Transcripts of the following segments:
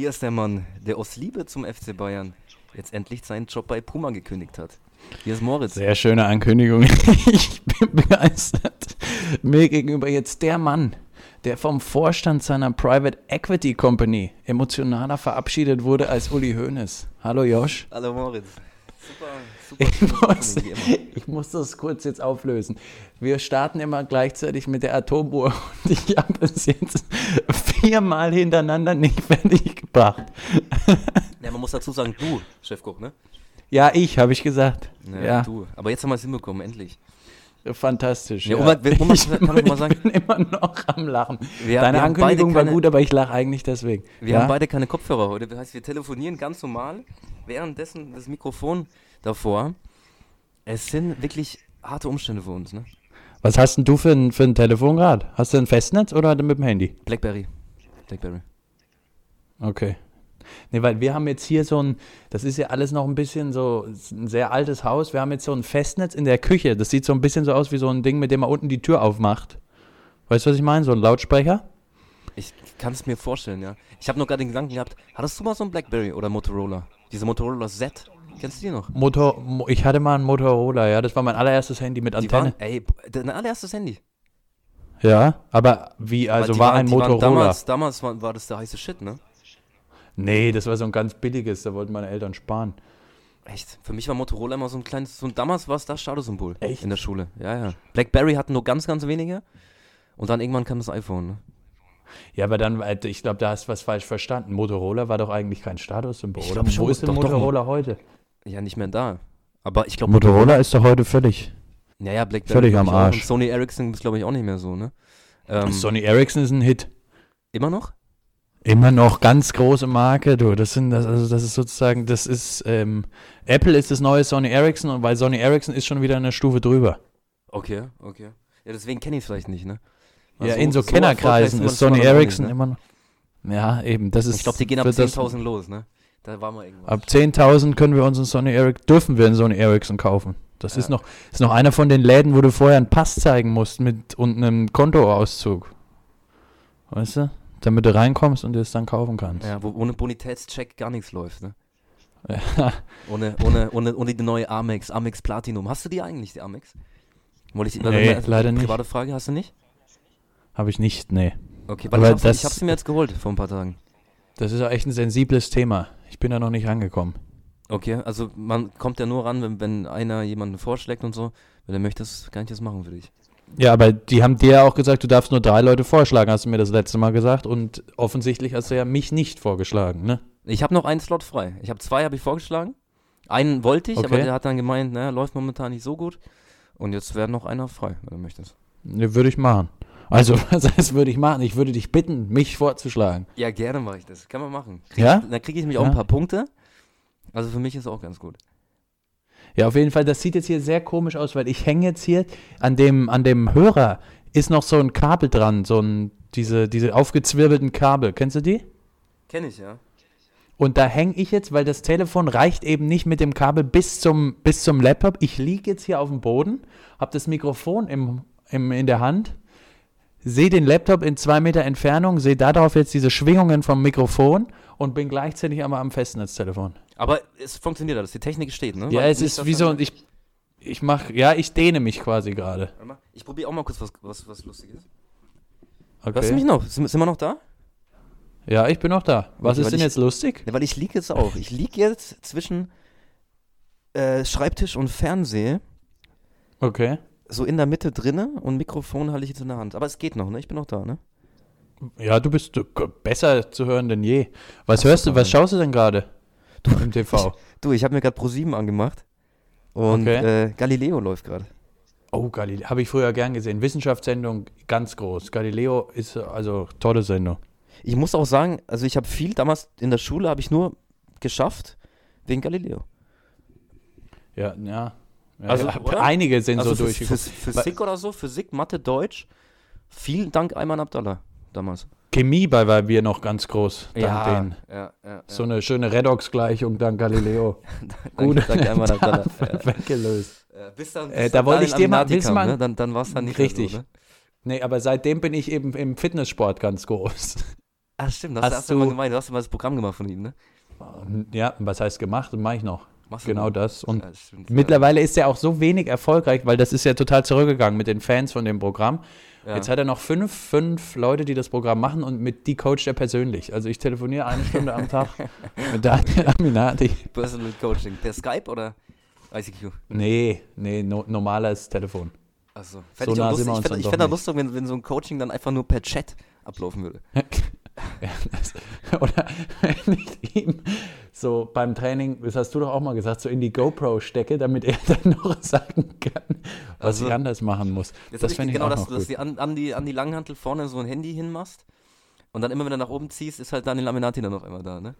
Hier ist der Mann, der aus Liebe zum FC Bayern jetzt endlich seinen Job bei Puma gekündigt hat. Hier ist Moritz. Sehr schöne Ankündigung. Ich bin begeistert. Mir gegenüber jetzt der Mann, der vom Vorstand seiner Private Equity Company emotionaler verabschiedet wurde als Uli Hoeneß. Hallo Josh. Hallo Moritz. Super, super. Ich muss, ich muss das kurz jetzt auflösen. Wir starten immer gleichzeitig mit der Atomuhr und ich habe es jetzt viermal hintereinander nicht fertig gebracht. Ja, man muss dazu sagen, du, Chefkoch, ne? Ja, ich, habe ich gesagt. Ja, Ja, du. Aber jetzt haben wir es hinbekommen, endlich. Fantastisch. Ja, Ja, Oma, wer- Oma, ich, kann man mal sagen- ich bin immer noch am Lachen. Wir- Deine wir Ankündigung war keine- gut, aber ich lache eigentlich deswegen. Wir ja? haben beide keine Kopfhörer heute. Das heißt, wir telefonieren ganz normal. Währenddessen das Mikrofon davor. Es sind wirklich harte Umstände für uns, ne? Was hast denn du für ein, für ein Telefon gerade? Hast du ein Festnetz oder mit dem Handy? Blackberry. Blackberry. Okay. Nee, weil wir haben jetzt hier so ein, das ist ja alles noch ein bisschen so, ein sehr altes Haus. Wir haben jetzt so ein Festnetz in der Küche. Das sieht so ein bisschen so aus wie so ein Ding, mit dem man unten die Tür aufmacht. Weißt du, was ich meine? So ein Lautsprecher? Ich kann es mir vorstellen, ja. Ich habe nur gerade den Gedanken gehabt, hattest du mal so ein Blackberry oder Motorola? Diese Motorola Z. Kennst du die noch? Motor, Mo- ich hatte mal ein Motorola, ja. Das war mein allererstes Handy mit Die Antenne. waren, ey, dein allererstes Handy. Ja, aber wie, also war waren- ein Motorola. Damals, damals war, war das der heiße Shit, ne? Nee, das war so ein ganz billiges, da wollten meine Eltern sparen. Echt? Für mich war Motorola immer so ein kleines, so ein, damals war es das Statussymbol Echt? in der Schule. Ja, ja. Blackberry hatten nur ganz, ganz wenige. Und dann irgendwann kam das iPhone, ne? Ja, aber dann, äh, ich glaube, da hast du was falsch verstanden. Motorola war doch eigentlich kein Statussymbol, Ich oder? glaub schon, Wo ist denn doch, doch. Motorola heute? Ja, nicht mehr da. Aber ich glaube, Motorola ist doch heute völlig. Ja, ja, Blackberry. Völlig am. Arsch. Und Sony Ericsson ist, glaube ich, auch nicht mehr so, ne? Ähm, Sony Ericsson ist ein Hit. Immer noch? Immer noch ganz große Marke, du. Das sind das, also das ist sozusagen, das ist, ähm, Apple ist das neue Sony Ericsson und weil Sony Ericsson ist schon wieder eine Stufe drüber. Okay, okay. Ja, deswegen kenne ich es vielleicht nicht, ne? Weil ja, in so, erfolgreich Kennerkreisen ist Sony nicht, Ericsson ne? immer noch. Ja, eben, das ist. Ich glaube, die gehen ab wird das- 10.000 los, ne? Da waren wir irgendwas. Ab 10.000 können wir uns einen Sony Ericsson, dürfen wir einen Sony Ericsson kaufen. Das Ja. ist noch, ist noch einer von den Läden, wo du vorher einen Pass zeigen musst mit und einem Kontoauszug. Weißt du? Damit du reinkommst und dir es dann kaufen kannst. Ja, wo ohne Bonitätscheck gar nichts läuft, ne? Ja. Ohne, ohne, ohne, ohne die neue Amex, Amex Platinum. Hast du die eigentlich, die Amex? Wollte ich, Nee, leider nicht. Private Frage, hast du nicht? Habe ich nicht, nee. Okay, weil Aber ich hab's, das- ich hab's mir jetzt geholt vor ein paar Tagen. Das ist ja echt ein sensibles Thema. Ich bin da noch nicht angekommen. Okay, also man kommt ja nur ran, wenn, wenn einer jemanden vorschlägt und so. Wenn er möchte, kann ich das machen für dich. Ja, aber die haben dir ja auch gesagt, du darfst nur drei Leute vorschlagen, hast du mir das letzte Mal gesagt. Und offensichtlich hast du ja mich nicht vorgeschlagen, ne? Ich habe noch einen Slot frei. Ich habe zwei, habe ich vorgeschlagen. Einen wollte ich, aber Okay. der hat dann gemeint, naja, läuft momentan nicht so gut. Und jetzt wäre noch einer frei, wenn du möchtest. Ne, würde ich machen. Also, was heißt, würde ich machen? Ich würde dich bitten, mich vorzuschlagen. Ja, gerne mache ich das. Kann man machen. Krieg Ja? Ich, dann kriege ich mich auch Ja. ein paar Punkte. Also für mich ist auch ganz gut. Ja, auf jeden Fall, das sieht jetzt hier sehr komisch aus, weil ich hänge jetzt hier an dem, an dem Hörer ist noch so ein Kabel dran, so ein, diese, diese aufgezwirbelten Kabel. Kennst du die? Kenne ich, ja. Und da hänge ich jetzt, weil das Telefon reicht eben nicht mit dem Kabel bis zum, bis zum Laptop. Ich liege jetzt hier auf dem Boden, habe das Mikrofon im, im, in der Hand, sehe den Laptop in zwei Meter Entfernung, sehe darauf jetzt diese Schwingungen vom Mikrofon und bin gleichzeitig aber am Festnetztelefon. Aber es funktioniert alles. Die Technik steht, ne? Ja, Weil es ist wie so, ich, ich mache, ja, ich dehne mich quasi gerade. Ich probiere auch mal kurz was, was, was Lustiges. Okay. Hörst du mich noch? Sind, sind wir noch da? Ja, ich bin noch da. Was Okay, ist weil denn ich- jetzt lustig? Weil ich liege jetzt auch. Ich liege jetzt zwischen äh, Schreibtisch und Fernseher. Okay. So in der Mitte drinne und Mikrofon halte ich jetzt in der Hand. Aber es geht noch, ne? Ich bin noch da, ne? Ja, du bist besser zu hören denn je. Was Ach, hörst du, was schaust du denn gerade? Du, Im TV. Du, ich habe mir gerade Pro7 angemacht. Und Okay. äh, Galileo läuft gerade. Oh, Galileo. Habe ich früher gern gesehen. Wissenschaftssendung ganz groß. Galileo ist äh, also tolle Sendung. Ich muss auch sagen, also ich habe viel, damals in der Schule habe ich nur geschafft wegen Galileo. Ja, ja. Ja Also, ja, oder? einige sind Also so durchgekommen. Phys- Physik oder so, Physik, Mathe, Deutsch. Vielen Dank Ayman Abdallah damals. Chemie bei war wir noch ganz groß. Denen. ja, ja. So eine schöne Redox-Gleichung dank Galileo. Gut, ja. Weggelöst. Äh, bis dann, Äh, bis da dann wollte ich dir mal- mal- ne? Dann, dann war es dann nicht Richtig. So, ne? Nee, aber seitdem bin ich eben im Fitnesssport ganz groß. Ah, stimmt, das Hast hast, du mal gemeint. Du hast ja mal das Programm gemacht von ihm, ne? Ja, was heißt gemacht? Mache ich noch. Machst Genau noch? das. Und Ja, mittlerweile ist er auch so wenig erfolgreich, weil das ist ja total zurückgegangen mit den Fans von dem Programm. Ja. Jetzt hat er noch fünf, fünf Leute, die das Programm machen und mit die coacht er persönlich. Also ich telefoniere eine Stunde am Tag mit Daniel Aminati. Personal Coaching. Per Skype oder ICQ? Nee, nee, no, normales Telefon. Achso. So nah wir ich fände dann ich fänd lustig, wenn, wenn so ein Coaching dann einfach nur per Chat ablaufen würde. Ja, das, oder ich ihm so beim Training, das hast du doch auch mal gesagt, so in die GoPro stecke, damit er dann noch sagen kann, was Also, ich anders machen muss. Jetzt das fände ich genau, auch dass du gut. die an, an, die, an die Langhantel vorne so ein Handy hinmachst und dann immer, wenn du nach oben ziehst, ist halt Daniel Laminati dann noch immer da, ne?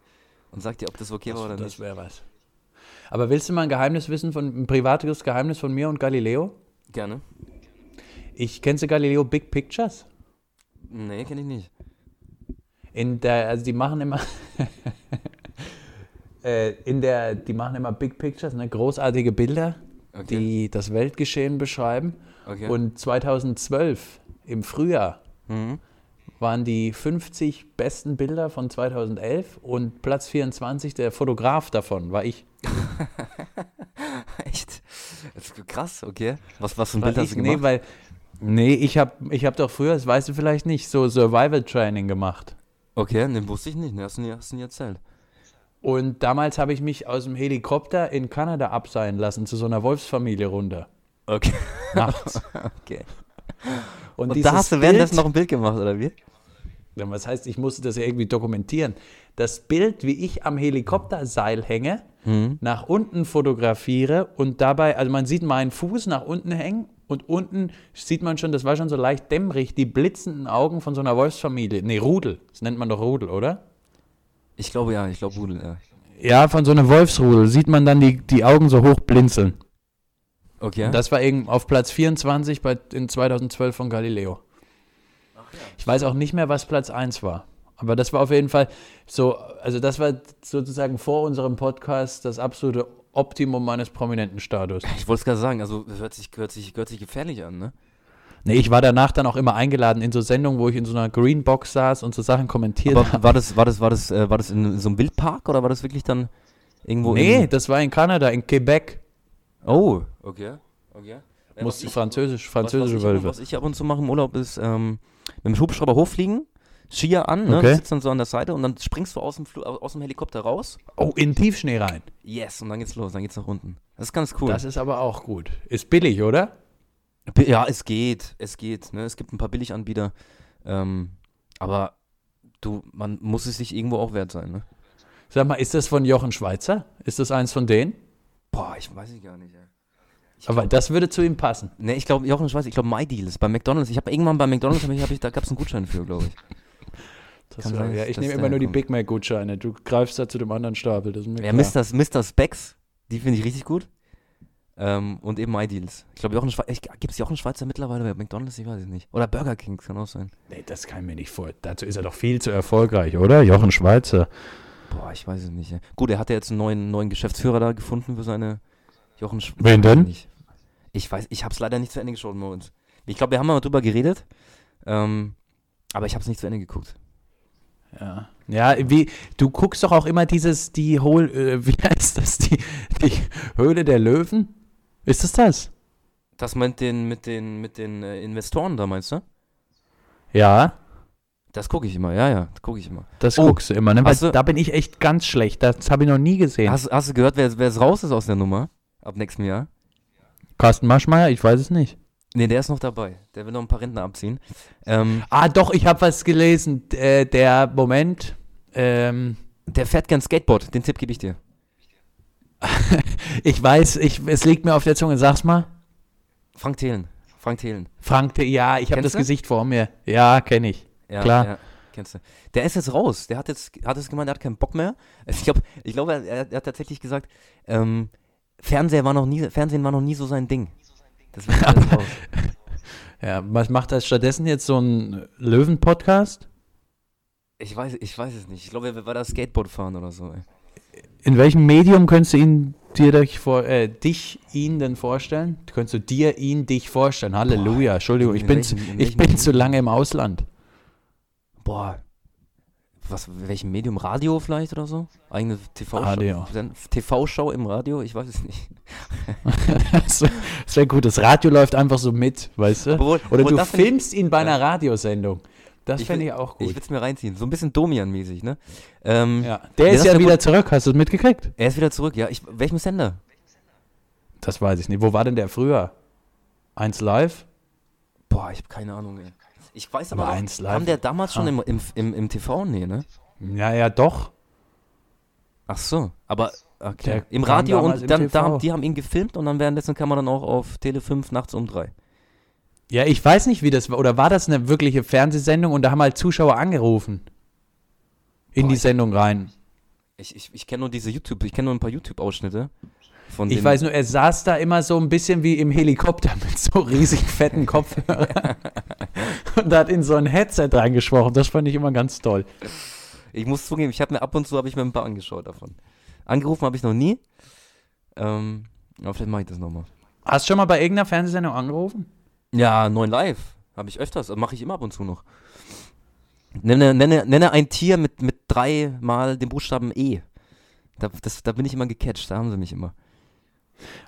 Und sagt dir, ob das okay war oder das nicht. wäre was. Aber willst du mal ein Geheimnis wissen, von, ein privates Geheimnis von mir und Galileo? Gerne. Ich kennst du Galileo Big Pictures? Nee, kenne ich nicht. In der, also die machen immer äh, in der, die machen immer Big Pictures, ne, großartige Bilder, Okay. die das Weltgeschehen beschreiben. Okay. Und 2012 im Frühjahr Mhm. waren die 50 besten Bilder von 2011 und Platz 24, der Fotograf davon, war ich. Echt? Das ist krass, okay. Was, was für ein Bild hast du nee, gemacht? weil, nee, ich habe ich hab doch früher, das weißt du vielleicht nicht, so Survival Training gemacht. okay, den wusste ich nicht, ne? Hast du nie, hast du nie erzählt. Und damals habe ich mich aus dem Helikopter in Kanada abseilen lassen, zu so einer Wolfsfamilie runter. Okay. Nachts. okay. Und, Und da hast du währenddessen noch ein Bild gemacht, oder wie? Was heißt, ich musste das ja irgendwie dokumentieren. Das Bild, wie ich am Helikopterseil hänge, Mhm. nach unten fotografiere und dabei, also man sieht meinen Fuß nach unten hängen und unten sieht man schon, das war schon so leicht dämmerig, die blitzenden Augen von so einer Wolfsfamilie. Nee, Rudel. Das nennt man doch Rudel, oder? Ich glaube ja, ich glaube Rudel, ja. Ja, von so einem Wolfsrudel sieht man dann die, die Augen so hoch blinzeln. Okay. Und das war eben auf Platz 24 bei, in 2012 von Galileo. Ich weiß auch nicht mehr, was Platz 1 war. Aber das war auf jeden Fall so, also das war sozusagen vor unserem Podcast das absolute Optimum meines prominenten Status. ich wollte es gerade sagen, also hört sich, hört, sich, hört sich gefährlich an, ne? Nee, ich war danach dann auch immer eingeladen in so Sendungen, wo ich in so einer Greenbox saß und so Sachen kommentiert habe. Aber war das, war das, war das, äh, war das in so einem Wildpark oder war das wirklich dann irgendwo Nee, in, das war in Kanada, in Quebec. Oh, okay. Okay. Ja, Musste was ich- französisch, was, französische was, ich, Wölfe. was ich ab und zu mache im Urlaub ist ähm, mit dem Hubschrauber hochfliegen, Skier an, ne? Okay. Du sitzt dann so an der Seite und dann springst du aus dem, Flu aus dem Helikopter raus. Oh, in Tiefschnee rein. Yes, und dann geht's los, dann geht's nach unten. Das ist ganz cool. Das ist aber auch gut. Ist billig, oder? Ja, es geht, es geht. Ne? Es gibt ein paar Billiganbieter, ähm, aber du, man muss es sich irgendwo auch wert sein. Ne? Sag mal, ist das von Jochen Schweizer? Ist das eins von denen? Boah, ich weiß ich gar nicht. Ey. Ich Aber glaub- das würde zu ihm passen. Ne, ich glaube, Jochen Schweiz, ich glaube, MyDeal ist bei McDonalds. Ich habe irgendwann bei McDonalds, hab ich, hab ich, da gab es einen Gutschein für, glaube ich. Das Kann sein, ja, ich nehme immer nur die kommt. Big Mac-Gutscheine. Du greifst da zu dem anderen Stapel. Das ist mir Ja, klar. Mr. Mr. Specs, die finde ich richtig gut. Ähm, und eben MyDeals. Ich glaube, gibt es Jochen Schweizer mittlerweile bei McDonalds? Ich weiß es nicht. Oder Burger King, kann auch sein. Nee, das kann ich mir nicht vor. Dazu ist er doch viel zu erfolgreich, oder? Jochen Schweizer. Boah, ich weiß es nicht. Gut, er hat ja jetzt einen neuen, neuen Geschäftsführer da gefunden für seine Jochen Schweizer. Wen denn? Ich, ich weiß, ich habe es leider nicht zu Ende geschaut, Moritz. Ich glaube, wir haben mal drüber geredet. Ähm, aber ich habe es nicht zu Ende geguckt. Ja. Ja, wie, du guckst doch auch immer dieses, die Hohl, äh, wie heißt das, die, die Höhle der Löwen? Ist es das? Das meint den mit den, mit den äh, Investoren da, meinst du? Ja, Das gucke ich immer, ja, ja, das gucke ich immer. das Oh, guckst du immer, ne? Weil du- da bin ich echt ganz schlecht. Das habe ich noch nie gesehen. Hast, hast du gehört, wer, wer jetzt raus ist aus der Nummer? Ab nächstem Jahr? Carsten Maschmeyer? Ich weiß es nicht. Nee, der ist noch dabei. Der will noch ein paar Rentner abziehen. Ähm, Ah, doch, ich habe was gelesen. Äh, der Moment, ähm, der fährt gern Skateboard, den Tipp gebe ich dir. ich weiß, ich, es liegt mir auf der Zunge. Sag's mal. Frank Thelen. Frank Thelen. Frank, T- ja, ich habe das du? Gesicht vor mir. Ja, kenne ich. Ja, Klar. Ja, kennst du. Der ist jetzt raus. Der hat jetzt, hat jetzt gemeint, er hat keinen Bock mehr. Ich glaube, ich glaub, er, er hat tatsächlich gesagt, ähm, Fernseher war noch nie, Fernsehen war noch nie so sein Ding. Ist er jetzt raus. Ja, was macht er stattdessen jetzt so ein Löwen-Podcast? Ich weiß, ich weiß es nicht. Ich glaube, er war da Skateboard fahren oder so. Ey. In welchem Medium könntest du ihn dir äh, dich ihn denn vorstellen? Könntest du dir ihn dich vorstellen? Halleluja, Entschuldigung, in ich bin, zu, welchem- in ich bin zu lange im Ausland. Boah. was, welchem Medium? Radio vielleicht oder so? Eigene. TV-Show TV-Show im Radio? Ich weiß es nicht. das wäre gut. Das Radio läuft einfach so mit, weißt du? Obwohl- Oder du filmst ihn bei einer Radiosendung. Das Ich fände ich auch Ich gut. will es mir reinziehen. So ein bisschen Domian-mäßig, ne? Ähm, ja. Der ist ja wieder zurück. Hast du es mitgekriegt? Er ist wieder zurück, ja. Ich, welchem Sender? Das weiß ich nicht. Wo war denn der früher? Eins live? Boah, ich habe keine Ahnung, ey. Ich weiß aber, eins live- kam der damals schon Ah. im, im, im, im TV? Nee, ne? Ja, ja, doch. Ach so, aber okay. Im Radio und dann, da, die haben ihn gefilmt und dann währenddessen kam er dann auch auf Tele 5 nachts um drei. Ja, ich weiß nicht, wie das war. Oder war das eine wirkliche Fernsehsendung und da haben halt Zuschauer angerufen? In Boah, die Sendung rein. Ich, ich, ich kenne nur diese YouTube, ich kenne nur ein paar YouTube-Ausschnitte. Von Ich weiß nur, er saß da immer so ein bisschen wie im Helikopter mit so riesig fetten Kopfhörern und hat in so ein Headset reingesprochen. Das fand ich immer ganz toll. Ich muss zugeben, ich habe mir ab und zu habe ich mir ein paar angeschaut davon. Angerufen habe ich noch nie. Ähm, aber vielleicht mache ich das nochmal. Hast du schon mal bei irgendeiner Fernsehsendung angerufen? Ja, 9 Live. Habe ich öfters, mache ich immer ab und zu noch. Nenne, nenne, nenne ein Tier mit, mit dreimal dem Buchstaben E. Da, das, da bin ich immer gecatcht, da haben sie mich immer.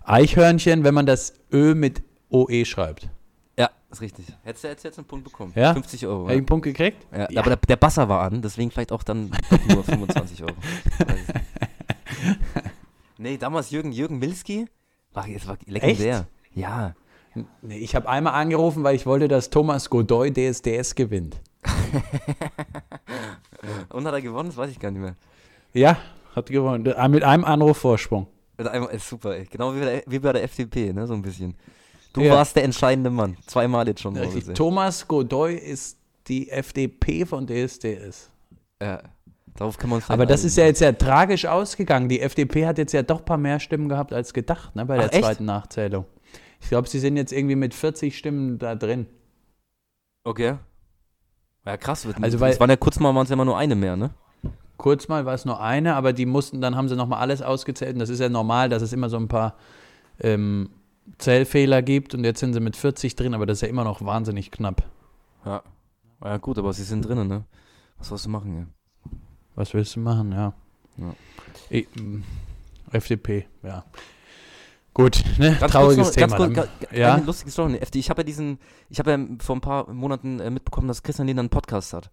Eichhörnchen, wenn man das Ö mit OE schreibt. Ja, ist richtig. Hättest du jetzt einen Punkt bekommen. Ja? 50 Euro. Habe ich einen Punkt gekriegt? Ja, Ja. Aber der, der Basser war an, deswegen vielleicht auch dann nur 25 Euro. Nee, damals Jürgen, Jürgen Milski. War, war legendär. Ja. Nee, ich habe einmal angerufen, weil ich wollte, dass Thomas Godoy DSDS gewinnt. Und hat er gewonnen? Das weiß ich gar nicht mehr. Ja, hat gewonnen. Mit einem Anruf Vorsprung. Mit ist super, ey. Genau wie bei, der, wie bei der FDP, ne, so ein bisschen. Du Ja. warst der entscheidende Mann. Zweimal jetzt schon. Richtig. Thomas Godoy ist die FDP von DSDS. Ja. Darauf kann man uns Aber das ist ja jetzt ja tragisch ausgegangen. Die FDP hat jetzt ja doch ein paar mehr Stimmen gehabt als gedacht, ne, bei der Ach, echt? zweiten Nachzählung. Ich glaube, sie sind jetzt irgendwie mit 40 Stimmen da drin. Okay. Ja, krass. Wird, Also, weil- es waren ja kurz mal, waren es ja immer nur eine mehr, ne? Kurz mal war es nur eine, aber die mussten, dann haben sie nochmal alles ausgezählt. Und das ist ja normal, dass es immer so ein paar ähm, Zählfehler gibt. Und jetzt sind sie mit 40 drin, aber das ist ja immer noch wahnsinnig knapp. Ja. Ja, gut, aber sie sind drinnen, ne? Was sollst du machen, ja? Was willst du machen, ja. Ja. Ich, mm, FDP, ja. Gut, ne? Ganz Trauriges noch, Thema. Ganz dann. kurz, ja? Eine lustige Story. FD. Ich habe ja diesen, ich habe ja vor ein paar Monaten äh, mitbekommen, dass Christian Lehner einen Podcast hat,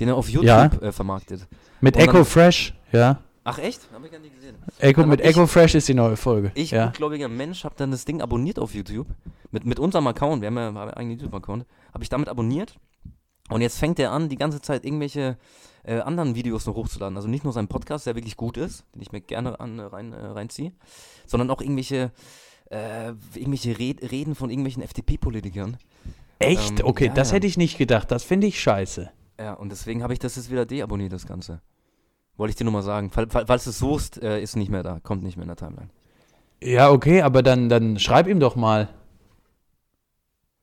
den er auf YouTube Ja. äh, vermarktet. Mit Und dann- Echo Fresh, ja. Ach echt? Habe ich gar nicht gesehen. Echo, Dann mit hab ich- Echo Fresh ist die neue Folge. Ich, ja. gutgläubiger Mensch, habe dann das Ding abonniert auf YouTube. Mit, mit unserem Account, wir haben ja haben ja einen eigenen YouTube-Account. Habe ich damit abonniert. Und jetzt fängt er an, die ganze Zeit irgendwelche äh, anderen Videos noch hochzuladen. Also nicht nur sein Podcast, der wirklich gut ist, den ich mir gerne an, äh, rein, äh, reinziehe, sondern auch irgendwelche, äh, irgendwelche Red Reden von irgendwelchen FDP-Politikern. Echt? Ähm, okay, ja, das ja. hätte ich nicht gedacht. Das finde ich scheiße. Ja, und deswegen habe ich das jetzt wieder deabonniert, das Ganze. Wollte ich dir nur mal sagen. Fall, fall, falls du es suchst, äh, ist nicht mehr da, kommt nicht mehr in der Timeline. Ja, okay, aber dann, dann schreib ihm doch mal.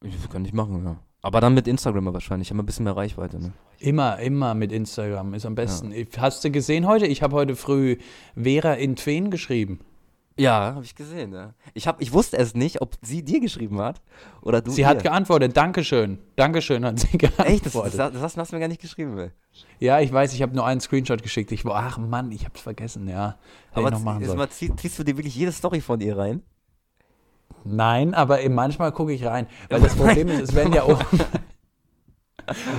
Ich, kann ich machen, ja. Aber dann mit Instagram wahrscheinlich, haben wir ein bisschen mehr Reichweite, ne? Immer, immer mit Instagram ist am besten. Ich- Hast du gesehen heute? Ich habe heute früh Vera in Tween geschrieben. Ja, habe ich gesehen, ja. Ich, hab, ich wusste es nicht, ob sie dir geschrieben hat oder du Sie ihr. hat geantwortet. Dankeschön. Dankeschön hat sie geantwortet. Echt? Das, das, das, hast, du mir gar nicht geschrieben, ey. ja, ich weiß, ich habe nur einen Screenshot geschickt. Ich war, ach Mann, ich hab's vergessen, ja. Hätte Aber ich noch machen sollen. mal, zieh, ziehst du dir wirklich jede Story von ihr rein? Nein, aber eben manchmal gucke ich rein. Weil das Problem ist, es werden ja oben,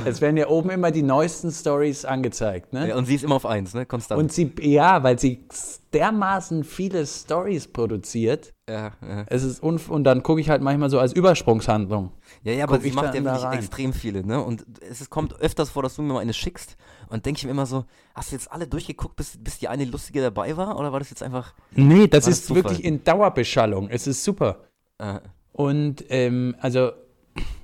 es werden ja oben immer die neuesten Stories angezeigt, ne? Ja, und sie ist immer auf eins, ne? Konstant. Und sie, ja, weil sie dermaßen viele Stories produziert. ja, ja. Es ist unf und dann gucke ich halt manchmal so als Übersprungshandlung. ja, ja, aber sie macht ja wirklich rein. extrem viele, ne? Und es kommt öfters vor, dass du mir mal eine schickst und denke ich mir immer so, hast du jetzt alle durchgeguckt, bis, bis die eine lustige dabei war? Oder war das jetzt einfach. Nee, das das ist Zufall? wirklich in Dauerbeschallung. Es ist super. Äh, Und ähm, also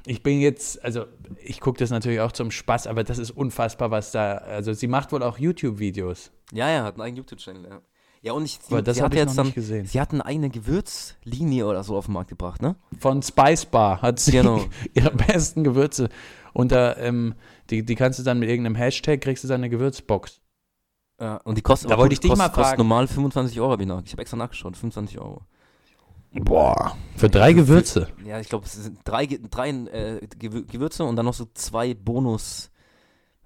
ich bin jetzt, also ich gucke das natürlich auch zum Spaß, aber das ist unfassbar, was da, also sie macht wohl auch YouTube-Videos. ja, ja, hat einen eigenen YouTube-Channel, ja. Ja, und ich, sie, Aber das sie hat ich jetzt noch dann, nicht gesehen. sie hat eine eigene Gewürzlinie oder so auf den Markt gebracht, ne? Von Spice Bar hat sie Genau. ihre besten Gewürze. Und da, ähm, die, die kannst du dann mit irgendeinem Hashtag, kriegst du dann eine Gewürzbox. Ja, und die kostet Da wollte ich dich kostet, mal kostet fragen. normal 25 Euro, hab ich nach. Ich habe extra nachgeschaut, 25 Euro. Boah. Für drei Gewürze. Ja, ich glaube, es sind drei, drei äh, Gewü- Gewürze und dann noch so zwei Bonus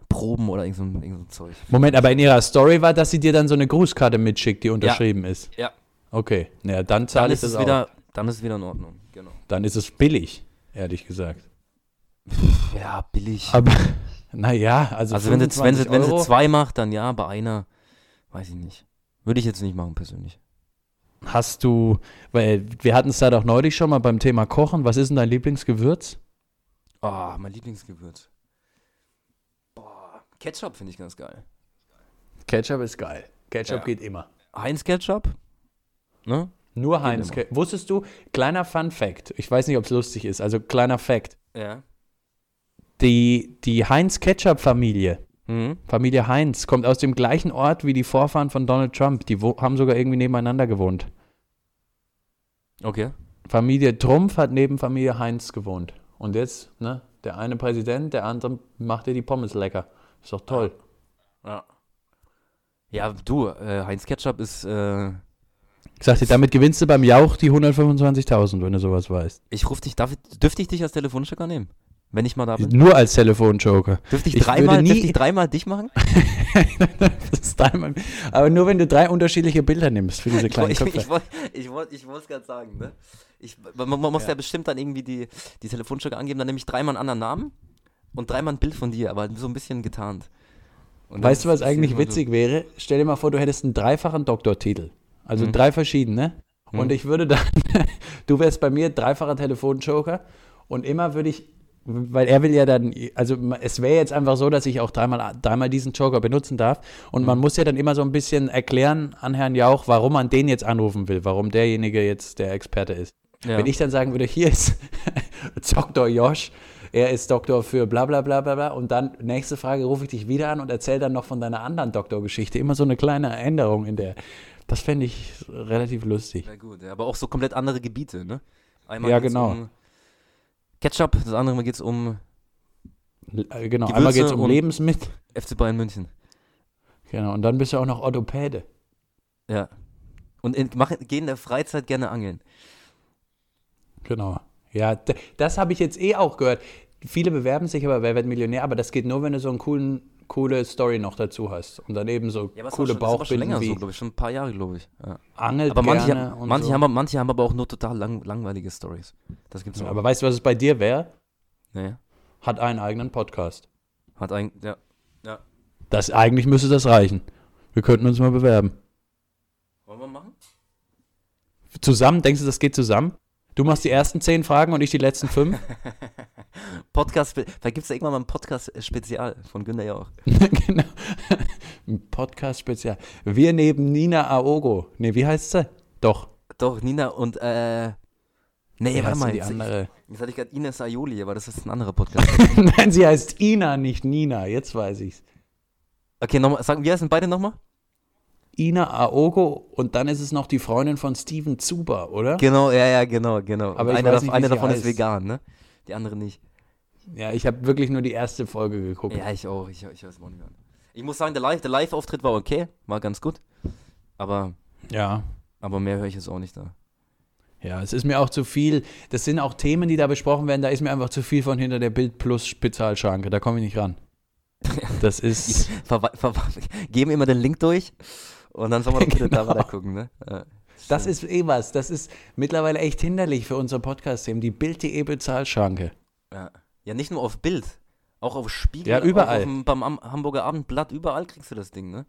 Proben oder irgend so, ein- irgend so ein Zeug. Moment, aber in ihrer Story war, dass sie dir dann so eine Grußkarte mitschickt, die unterschrieben ist. Ja. Okay, naja, dann zahle ich ist das es auch. wieder, dann ist es wieder in Ordnung. Genau. Dann ist es billig, ehrlich gesagt. Ja, billig. Aber, naja, also, Also wenn sie, wenn, 25 sie, wenn sie zwei macht, dann ja, bei einer, weiß ich nicht. Würde ich jetzt nicht machen persönlich. Hast du, weil wir hatten es da doch neulich schon mal beim Thema Kochen. Was ist denn dein Lieblingsgewürz? Oh, mein Lieblingsgewürz. Boah, Ketchup finde ich ganz geil. Ketchup ist geil. Ketchup Ja. geht immer. Heinz Ketchup, ne? Nur Heinz. immer. Ke- Wusstest du, kleiner Fun Fact, ich weiß nicht, ob es lustig ist, also kleiner Fact. Ja. Die, die Heinz Ketchup Familie, Mhm. Familie Heinz, kommt aus dem gleichen Ort wie die Vorfahren von Donald Trump. Die wo haben sogar irgendwie nebeneinander gewohnt. Okay. Familie Trumpf hat neben Familie Heinz gewohnt. Und jetzt, ne, der eine Präsident, der andere macht dir die Pommes lecker. Ist doch toll. Ja. Ja, du, äh, Heinz Ketchup ist, äh, Ich sag dir, damit gewinnst du beim Jauch die 125.000, wenn du sowas weißt. ich ruf dich, darf, dürfte ich dich als Telefonstecker nehmen? Wenn ich mal da bin? Nur als Telefonjoker. Dürfte ich, Ich dreimal, dürfte ich dreimal dich machen? das ist dreimal. Aber nur wenn du drei unterschiedliche Bilder nimmst für diese Ich, kleinen ich, Köpfe. ich, wollte ich, ich wollte es gerade sagen, ne? Ich, man, man muss ja. bestimmt dann irgendwie die, die Telefonstücke angeben, dann nehme ich dreimal einen anderen Namen und dreimal ein Bild von dir, aber so ein bisschen getarnt. Und weißt du, was eigentlich immer so- witzig wäre? Stell dir mal vor, du hättest einen dreifachen Doktortitel. Also Mhm. drei verschiedene. Und Mhm. ich würde dann, du wärst bei mir dreifacher Telefonjoker und immer würde ich, weil er will ja dann, also es wäre jetzt einfach so, dass ich auch dreimal, dreimal diesen Joker benutzen darf. Und Mhm. man muss ja dann immer so ein bisschen erklären an Herrn Jauch, warum man den jetzt anrufen will, warum derjenige jetzt der Experte ist. Ja. Wenn ich dann sagen würde, hier ist Dr. Josh, er ist Doktor für bla bla bla bla bla und dann nächste Frage rufe ich dich wieder an und erzähl dann noch von deiner anderen Doktorgeschichte. Immer so eine kleine Änderung in der. Das fände ich relativ lustig. Ja, gut, aber auch so komplett andere Gebiete, ne? Einmal Ja, genau. um Ketchup, das andere Mal geht es um äh, Genau, Gewürze einmal geht es um Lebensmittel. FC Bayern München. Genau, und dann bist du auch noch Orthopäde. Ja. Und in, mach, geh in der Freizeit gerne angeln. Genau. Ja, das habe ich jetzt eh auch gehört. Viele bewerben sich aber, wer wird Millionär, aber das geht nur, wenn du so eine coolen, coole Story noch dazu hast. Und dann eben so Ja, coole schon, das ist aber schon Bauchbinden länger wie so, glaube ich. Schon ein paar Jahre, glaube ich. Ja. Angelt Aber manche, gerne und manche, so. haben, manche haben aber auch nur total lang, langweilige Stories. Das gibt's Ja, auch. aber weißt du, was es bei dir wäre? nee, Hat einen eigenen Podcast. hat ein, ja. Das eigentlich müsste das reichen. Wir könnten uns mal bewerben. Wollen wir machen? Zusammen, denkst du, das geht zusammen? Du machst die ersten zehn Fragen und ich die letzten fünf? Podcast, vielleicht gibt es da irgendwann mal ein Podcast-Spezial von Günther ja auch. genau. Ein Podcast-Spezial. Wir neben Nina Aogo. Nee, wie heißt sie? Doch. Doch, Nina und, äh, nee, Wie warte mal. die Jetzt, andere? jetzt hatte ich gerade Ines Aioli, aber das ist ein anderer Podcast. Nein, sie heißt Ina, nicht Nina. Jetzt weiß ich's. okay, nochmal, sagen, wie heißen beide nochmal? Ina Aogo und dann ist es noch die Freundin von Steven Zuber, oder? Genau, ja, ja, genau, genau. Aber dav- nicht, sie davon ist heißt. vegan, ne? Die andere nicht. Ja, ich habe wirklich nur die erste Folge geguckt. Ja, ich auch. Ich, ich weiß auch nicht mehr. Ich muss sagen, der Live- der Live-Auftritt war okay, war ganz gut. Aber, ja. aber mehr höre ich jetzt auch nicht da. Ja, es ist mir auch zu viel. Das sind auch Themen, die da besprochen werden. Da ist mir einfach zu viel von hinter der Bild Plus Spezialschranke. Da komme ich nicht ran. Das ist. Ver ver geben immer den Link durch und dann soll man doch bitte da Genau. weiter gucken, ne? Ja, Das ist eh was. Das ist mittlerweile echt hinderlich für unsere Podcast-Themen. Die Bild.de Bezahlschranke. Ja. ja, nicht nur auf Bild, auch auf Spiegel, Ja, überall. Dem, beim Am Hamburger Abendblatt, überall kriegst du das Ding, ne?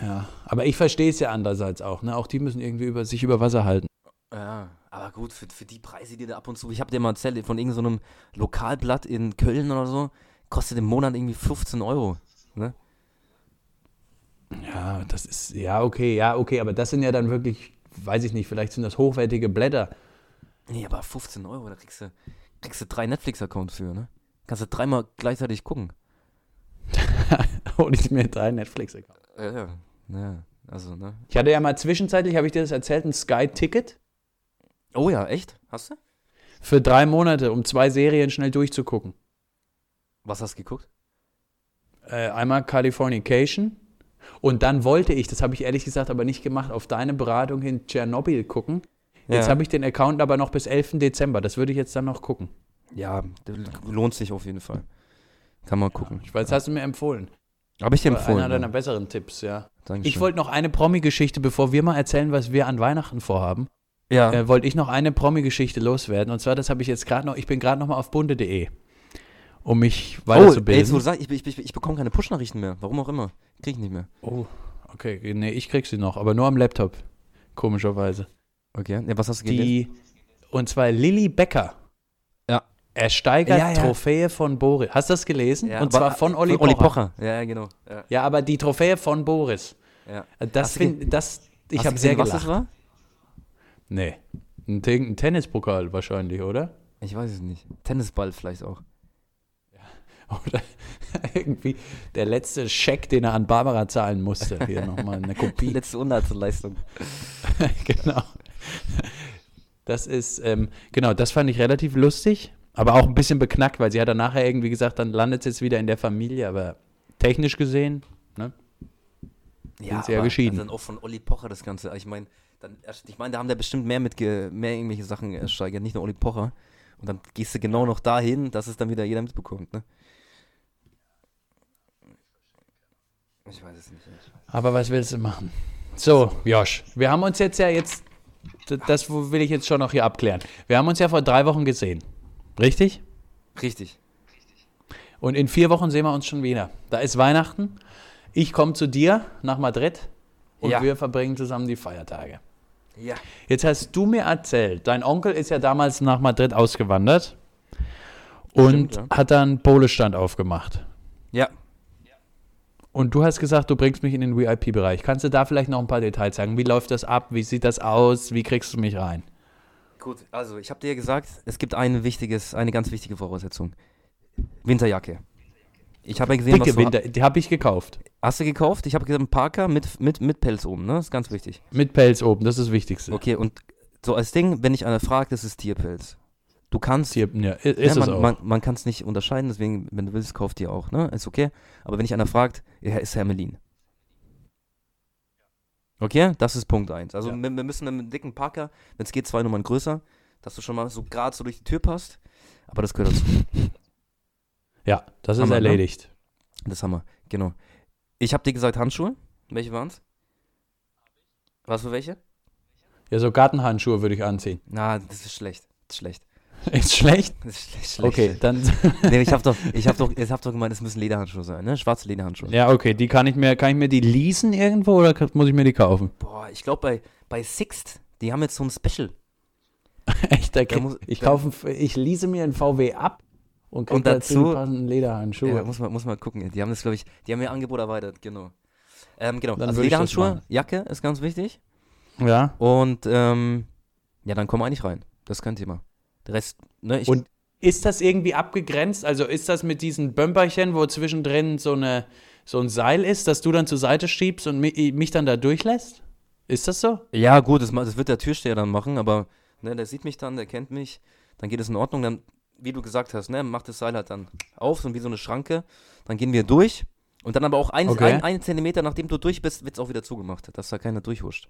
Ja. Aber ich verstehe es ja andererseits auch. Ne? Auch die müssen irgendwie über, sich über Wasser halten. Ja, aber gut, für, für die Preise, die da ab und zu, ich habe dir mal erzählt, von irgendeinem so Lokalblatt in Köln oder so, kostet im Monat irgendwie 15 Euro. Ne? Ja, das ist. Ja, okay, ja, okay. Aber das sind ja dann wirklich, weiß ich nicht, vielleicht sind das hochwertige Blätter. Nee, aber 15 Euro, da kriegst du, kriegst du drei Netflix-Accounts für, ne? Kannst du dreimal gleichzeitig gucken. Hol ich mir drei Netflix-Accounts. Ja, ja, ja, also, ne? Ich hatte ja mal zwischenzeitlich, habe ich dir das erzählt, ein Sky-Ticket Oh ja, echt? Hast du? für drei Monate, um zwei Serien schnell durchzugucken. Was hast du geguckt? Äh, einmal Californication und dann wollte ich, das habe ich ehrlich gesagt aber nicht gemacht, auf deine Beratung hin Tschernobyl gucken. Jetzt Ja. habe ich den Account aber noch bis 11. Dezember. Das würde ich jetzt dann noch gucken. Ja, lohnt sich auf jeden Fall. Kann man gucken. Ich weiß, hast du mir empfohlen. Habe ich dir empfohlen. Einer deiner ja. besseren Tipps, ja. Dankeschön. Ich wollte noch eine Promi-Geschichte, bevor wir mal erzählen, was wir an Weihnachten vorhaben. ja. Äh, wollte ich noch eine Promi-Geschichte loswerden. Und zwar, das habe ich jetzt gerade noch, ich bin gerade noch mal auf bunde.de, um mich oh, ey, jetzt, wo weiterzubilden. du sagst, ich, ich, ich, ich bekomme keine Push-Nachrichten mehr. Warum auch immer. Krieg ich nicht mehr. Oh, okay, nee, ich krieg sie noch, aber nur am Laptop. Komischerweise. Okay. Ja, was hast du gelesen? Die, und zwar Lilly Becker. Ja. Ersteigert Ja, ja. Trophäe von Boris. Hast du das gelesen? Ja, und zwar von Olli, Olli Pocher. Pocher. Ja, genau. Ja. Aber die Trophäe von Boris. Ja. Das finde das ich habe sehr gesehen, was gelacht. das war? Nee. Ein, ein Tennispokal wahrscheinlich, oder? Ich weiß es nicht. Tennisball vielleicht auch. Oder irgendwie der letzte Scheck, den er an Barbara zahlen musste. Hier nochmal eine Kopie. letzte Unterhaltsleistung. genau. Das ist, ähm, genau, das fand ich relativ lustig, aber auch ein bisschen beknackt, weil sie hat dann nachher irgendwie gesagt, dann landet es jetzt wieder in der Familie, aber technisch gesehen, ne? Sind sie ja geschieden. Dann auch von Olli Pocher das Ganze. Ich meine, dann, ich meine, da haben da bestimmt mehr mit mehr irgendwelche Sachen ersteigert, nicht nur Olli Pocher. Und dann gehst du genau noch dahin, dass es dann wieder jeder mitbekommt, ne? Ich weiß es nicht. Aber was willst du machen? So, Josh, wir haben uns jetzt ja jetzt, das will ich jetzt schon noch hier abklären. Wir haben uns ja vor drei Wochen gesehen, richtig? Richtig. Und in vier Wochen sehen wir uns schon wieder. Da ist Weihnachten. Ich komme zu dir nach Madrid und Ja. wir verbringen zusammen die Feiertage. Ja. Jetzt hast du mir erzählt, dein Onkel ist ja damals nach Madrid ausgewandert und Stimmt, hat dann Polestand aufgemacht. Ja. Und du hast gesagt, du bringst mich in den VIP-Bereich. Kannst du da vielleicht noch ein paar Details sagen? Wie läuft das ab? Wie sieht das aus? Wie kriegst du mich rein? Gut, also ich habe dir gesagt, es gibt ein wichtiges, eine ganz wichtige Voraussetzung. Winterjacke. Ich habe ja gesehen, Dicke was du ha- Winter, die habe ich gekauft. Hast du gekauft? Ich habe gesagt, einen Parker mit, mit, mit Pelz oben, ne? Das ist ganz wichtig. Mit Pelz oben, das ist das Wichtigste. Okay, und so als Ding, wenn dich einer fragt, das ist Tierpelz. Du kannst, Hier, ja, ist ja, es man, auch. man, man kann es nicht unterscheiden, deswegen, wenn du willst, kauf dir auch, ne? Ist okay. Aber wenn dich einer fragt, ja, ist Hermelin. Okay, das ist Punkt 1. Also Ja. wir, wir müssen mit einem dicken Parker, wenn es geht, zwei Nummern größer, dass du schon mal so gerade so durch die Tür passt. Aber das gehört dazu. ja, das ist Hammer, ne? erledigt. Das haben wir, genau. Ich habe dir gesagt Handschuhe. Welche waren's? Was für welche? Ja, so Gartenhandschuhe würde ich anziehen. Na, das ist schlecht. Das ist schlecht. Ist schlecht? Ist schlecht. schlecht. Okay, dann. Nee, ich habe doch, ich hab doch, ich hab doch gemeint, es müssen Lederhandschuhe sein, ne? Schwarze Lederhandschuhe. ja, okay, die kann ich mir, kann ich mir die leasen irgendwo oder muss ich mir die kaufen? Boah, ich glaube bei, bei Sixt, die haben jetzt so ein Special. Echt, da krieg, muss- ich kaufe, ich lease mir einen VW ab und krieg Und dazu passenden Lederhandschuhe. Ja, muss man, muss man gucken. Die haben das, glaube ich, die haben ihr Angebot erweitert, genau. Ähm, genau, Dann also Lederhandschuhe. Jacke ist ganz wichtig. ja. Und, ähm, ja, dann komm eigentlich rein. Das ist kein Thema. Der Rest, ne, ich, Und ist das irgendwie abgegrenzt? Also ist das mit diesen Bömperchen, wo zwischendrin so, eine, so ein Seil ist, dass du dann zur Seite schiebst und mi mich dann da durchlässt? Ist das so? Ja, gut, das, das wird der Türsteher dann machen, aber ne, der sieht mich dann, der kennt mich, dann geht es in Ordnung, dann, wie du gesagt hast, ne, macht das Seil halt dann auf, so wie so eine Schranke, dann gehen wir durch und dann aber auch ein, Okay. ein, ein Zentimeter, nachdem du durch bist, wird es auch wieder zugemacht, dass da keiner durchhuscht.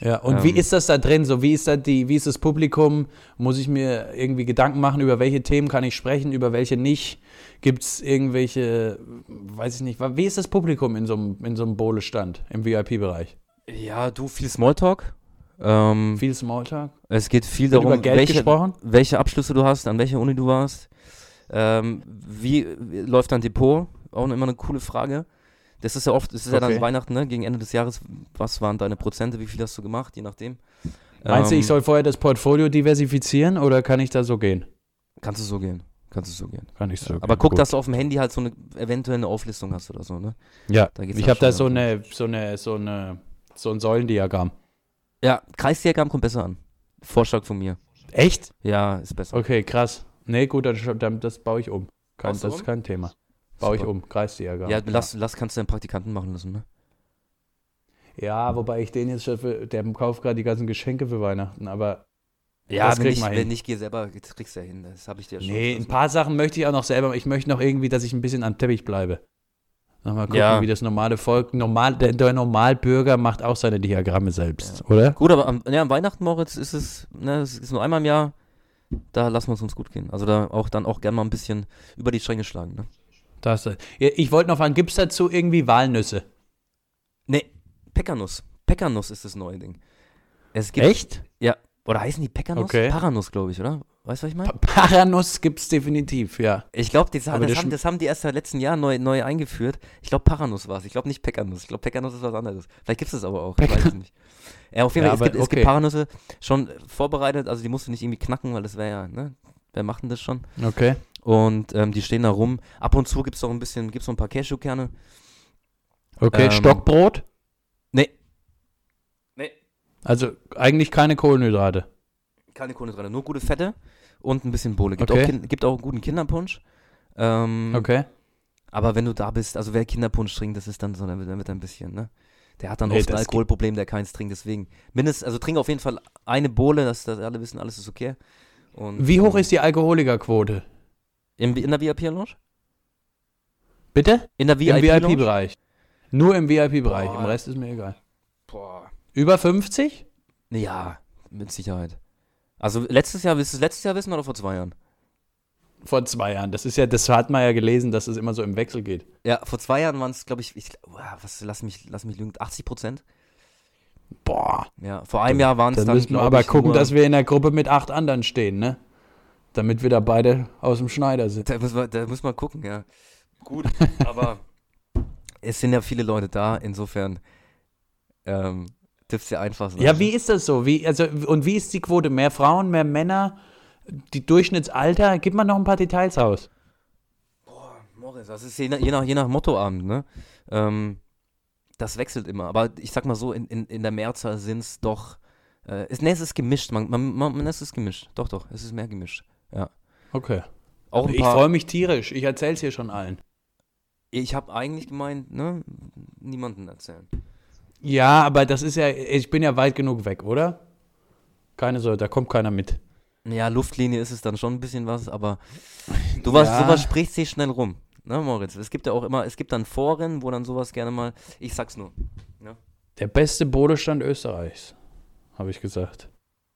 Ja, und wie Ähm. ist das da drin? So, wie ist da die, wie ist das Publikum? Muss ich mir irgendwie Gedanken machen, über welche Themen kann ich sprechen, über welche nicht? Gibt es irgendwelche, weiß ich nicht, wie ist das Publikum in so einem, in so einem Bohle-Stand im VIP-Bereich? Ja, du, viel Smalltalk. Ähm, Viel Smalltalk? es geht viel Wird darum, welche, gesprochen? welche Abschlüsse du hast, an welcher Uni du warst. Ähm, wie, wie läuft dein Depot? Auch immer eine coole Frage. Das ist ja oft, das ist ja dann Okay. Weihnachten, ne? Gegen Ende des Jahres, was waren deine Prozente, wie viel hast du gemacht, je nachdem. Meinst du, Ähm, ich soll vorher das Portfolio diversifizieren oder kann ich da so gehen? Kannst du so gehen. Kannst du so gehen. Kann ich so Aber gehen. guck, Gut. dass du auf dem Handy halt so eine eventuell eine Auflistung hast oder so, ne? Ja, Da ich habe da so eine, so eine, so eine, so ein Säulendiagramm. Ja, Kreisdiagramm kommt besser an. Vorschlag von mir. Echt? Ja, ist besser. Okay, krass. Nee, gut, dann, dann das baue ich um. Kein, du das ist kein Thema. Baue ich um. Kreisdiagramm. Ja, lass, lass, kannst du deinen Praktikanten machen lassen, ne? Ja, wobei ich den jetzt schon für, der kauft gerade die ganzen Geschenke für Weihnachten, aber Ja, Das wenn ich, wenn ich gehe selber, das kriegst du ja hin. Das habe ich dir ja schon. nee, ein paar Sachen möchte ich auch noch selber. Ich möchte noch irgendwie, dass ich ein bisschen am Teppich bleibe. Nochmal gucken, Ja. wie das normale Volk, normal, der, der Normalbürger macht auch seine Diagramme selbst, oder? Gut, aber am, ja, am Weihnachten, Moritz, ist es, ne, es ist nur einmal im Jahr, da lassen wir es uns gut gehen. Also da auch dann auch gerne mal ein bisschen über die Stränge schlagen, ne? Das, ja, ich wollte noch fragen, gibt es dazu irgendwie Walnüsse? Nee, Pekanuss. Pekanuss ist das neue Ding. Es gibt, Echt? Ja. Oder heißen die Pekanuss? Okay. Paranuss, glaube ich, oder? Weißt du, was ich meine? Pa Paranuss gibt es definitiv, ja. Ich glaube, das, das, haben, das haben die erst seit letzten Jahr neu, neu eingeführt. Ich glaube, Paranuss war es. Ich glaube nicht Pekanuss. Ich glaube, Pekanuss ist was anderes. Vielleicht gibt es das aber auch. Ich weiß es nicht. Ja, auf jeden Ja, Fall, es, aber gibt, es gibt okay. Paranüsse schon äh, vorbereitet. Also die musst du nicht irgendwie knacken, weil das wäre ja, ne? Wer macht denn das schon? Okay. Und ähm, die stehen da rum. Ab und zu gibt es noch ein bisschen, gibt es noch ein paar Cashewkerne. Okay, Ähm, Stockbrot? Nee. Nee. Also eigentlich keine Kohlenhydrate. Keine Kohlenhydrate, nur gute Fette und ein bisschen Bohle. Gibt, Okay. auch, gibt auch einen guten Kinderpunsch. Ähm, Okay. Aber wenn du da bist, also wer Kinderpunsch trinkt, das ist dann so, dann wird, dann wird ein bisschen, ne? Der hat dann Nee, oft ein das Alkoholproblem, der keins trinkt, deswegen. Mindestens, also trink auf jeden Fall eine Bohle, dass, dass alle wissen, alles ist okay. Und, Wie hoch ähm, ist die Alkoholikerquote? Im, in der VIP-Lounge? Bitte? In der? VIP-Bereich. Nur im VIP-Bereich. Im Rest ist mir egal. Boah. Über 50? Ja, mit Sicherheit. Also letztes Jahr, willst du es letztes Jahr wissen oder vor zwei Jahren? Vor zwei Jahren. Das ist ja, das hat man ja gelesen, dass es immer so im Wechsel geht. Ja, vor zwei Jahren waren es, glaube ich, ich was, lass mich, lass mich lügen, 80 Prozent. Boah. Ja, vor einem Jahr waren es Dann müssen wir aber gucken, dass wir in der Gruppe mit acht anderen stehen, ne? Damit wir da beide aus dem Schneider sind. Da muss man, da muss man gucken, ja. Gut, aber es sind ja viele Leute da, insofern ähm, dürfte ja einfach sein. Ja, wie ist das so? Wie, also, und wie ist die Quote? Mehr Frauen, mehr Männer? Die Durchschnittsalter? Gib mal noch ein paar Details aus. Moritz, das ist je nach, je nach, je nach Mottoabend, ne? Ähm, das wechselt immer. Aber ich sag mal so, in, in, in der Mehrzahl sind es doch. Äh, es, nee, es ist gemischt. Man, man, man, es ist gemischt. Doch, doch, es ist mehr gemischt. Okay. Auch ein Ich freue mich tierisch. Ich erzähl's hier schon allen. Ich habe eigentlich gemeint, ne? Niemanden erzählen. Ja, aber das ist ja, ich bin ja weit genug weg, oder? Keine Sorge, da kommt keiner mit. Ja, Luftlinie ist es dann schon ein bisschen was, aber du was, Ja. sowas spricht sich schnell rum. Ne, Moritz? Es gibt ja auch immer, es gibt dann Foren, wo dann sowas gerne mal, ich sag's nur, Der beste Bodestand Österreichs, habe ich gesagt.